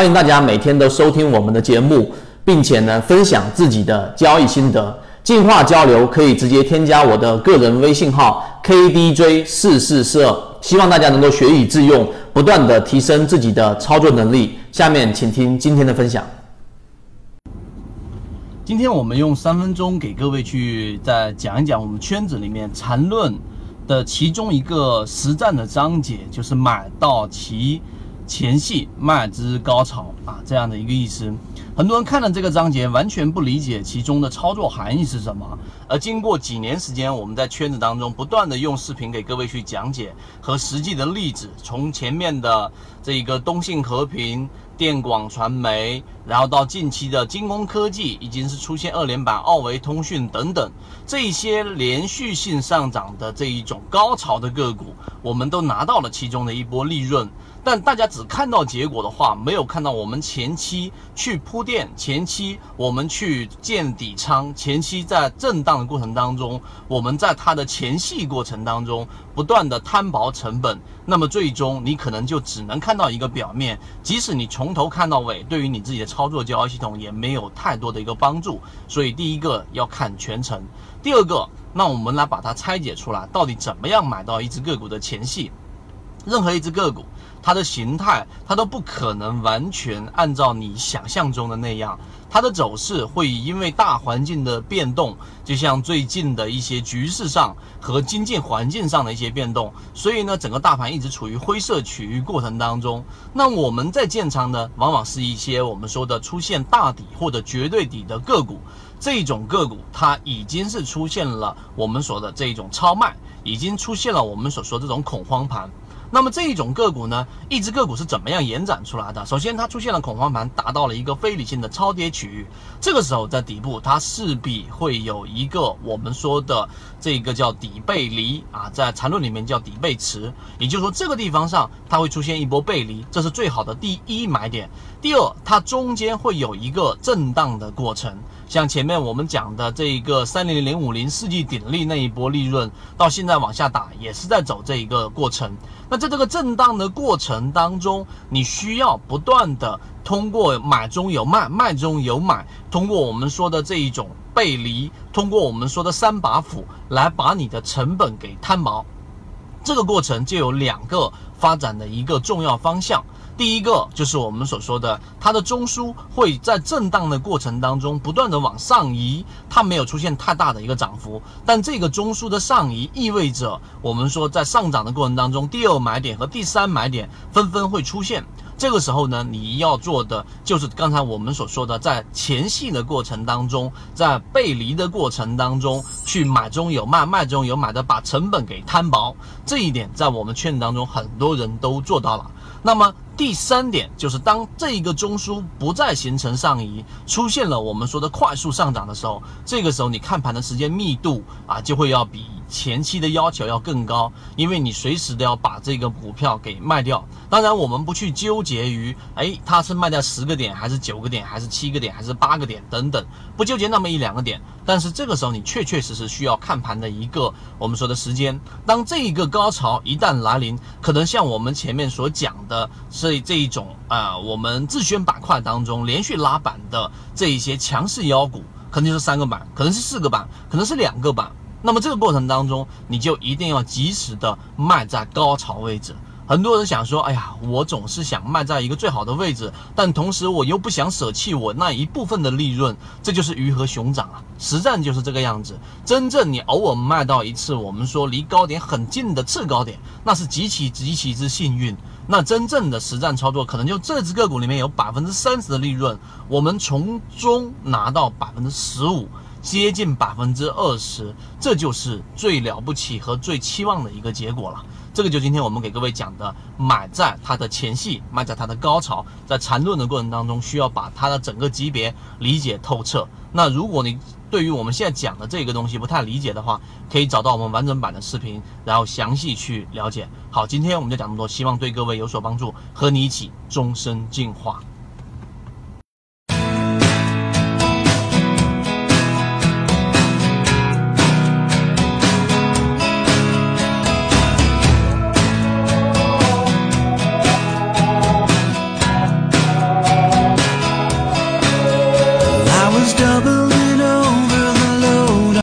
欢迎大家每天都收听我们的节目，并且呢分享自己的交易心得。进化交流可以直接添加我的个人微信号 kdj 四四四二，希望大家能够学以致用，不断的提升自己的操作能力。下面请听今天的分享。今天我们用三分钟给各位去再讲一讲我们圈子里面缠论的其中一个实战的章节，就是买到其。前戏卖之高潮啊，这样的一个意思，很多人看了这个章节完全不理解其中的操作含义是什么。而经过几年时间，我们在圈子当中不断的用视频给各位去讲解和实际的例子，从前面的这个东信和平、电广传媒，然后到近期的精工科技，已经是出现二连板、奥维通讯等等这些连续性上涨的这一种高潮的个股，我们都拿到了其中的一波利润。但大家只看到结果的话，没有看到我们前期去铺垫，前期我们去建底仓，前期在震荡的过程当中，我们在它的前戏过程当中不断的摊薄成本，那么最终你可能就只能看到一个表面，即使你从头看到尾，对于你自己的操作交易系统也没有太多的一个帮助。所以第一个要看全程，第二个，那我们来把它拆解出来，到底怎么样买到一只个股的前戏？任何一只个股。它的形态，它都不可能完全按照你想象中的那样，它的走势会因为大环境的变动，就像最近的一些局势上和经济环境上的一些变动，所以呢，整个大盘一直处于灰色区域过程当中。那我们在建仓呢，往往是一些我们说的出现大底或者绝对底的个股，这种个股它已经是出现了我们说的这种超卖，已经出现了我们所说这种恐慌盘。那么这一种个股呢，一只个股是怎么样延展出来的？首先，它出现了恐慌盘，达到了一个非理性的超跌区域。这个时候，在底部，它势必会有一个我们说的这个叫底背离啊，在缠论里面叫底背驰，也就是说，这个地方上它会出现一波背离，这是最好的第一买点。第二，它中间会有一个震荡的过程，像前面我们讲的这一个三零零五零世纪鼎立那一波利润，到现在往下打，也是在走这一个过程。那在这个震荡的过程当中，你需要不断的通过买中有卖，卖中有买，通过我们说的这一种背离，通过我们说的三把斧来把你的成本给摊薄。这个过程就有两个发展的一个重要方向。第一个就是我们所说的，它的中枢会在震荡的过程当中不断的往上移，它没有出现太大的一个涨幅，但这个中枢的上移意味着我们说在上涨的过程当中，第二买点和第三买点纷纷会出现。这个时候呢，你要做的就是刚才我们所说的，在前戏的过程当中，在背离的过程当中去买中有卖，卖中有买的，把成本给摊薄。这一点在我们圈子当中很多人都做到了。那么第三点就是，当这一个中枢不再形成上移，出现了我们说的快速上涨的时候，这个时候你看盘的时间密度啊，就会要比。前期的要求要更高，因为你随时都要把这个股票给卖掉。当然，我们不去纠结于，哎，它是卖掉十个点，还是九个点，还是七个点，还是八个点等等，不纠结那么一两个点。但是这个时候，你确确实实需要看盘的一个我们说的时间。当这一个高潮一旦来临，可能像我们前面所讲的，是这一种啊，我们自选板块当中连续拉板的这一些强势妖股，可能就是三个板，可能是四个板，可能是两个板。那么这个过程当中，你就一定要及时的卖在高潮位置。很多人想说，哎呀，我总是想卖在一个最好的位置，但同时我又不想舍弃我那一部分的利润，这就是鱼和熊掌啊！实战就是这个样子。真正你偶尔卖到一次，我们说离高点很近的次高点，那是极其极其之幸运。那真正的实战操作，可能就这只个股里面有百分之三十的利润，我们从中拿到百分之十五。接近百分之二十，这就是最了不起和最期望的一个结果了。这个就今天我们给各位讲的，买在它的前戏，卖在它的高潮。在缠论的过程当中，需要把它的整个级别理解透彻。那如果你对于我们现在讲的这个东西不太理解的话，可以找到我们完整版的视频，然后详细去了解。好，今天我们就讲这么多，希望对各位有所帮助，和你一起终身进化。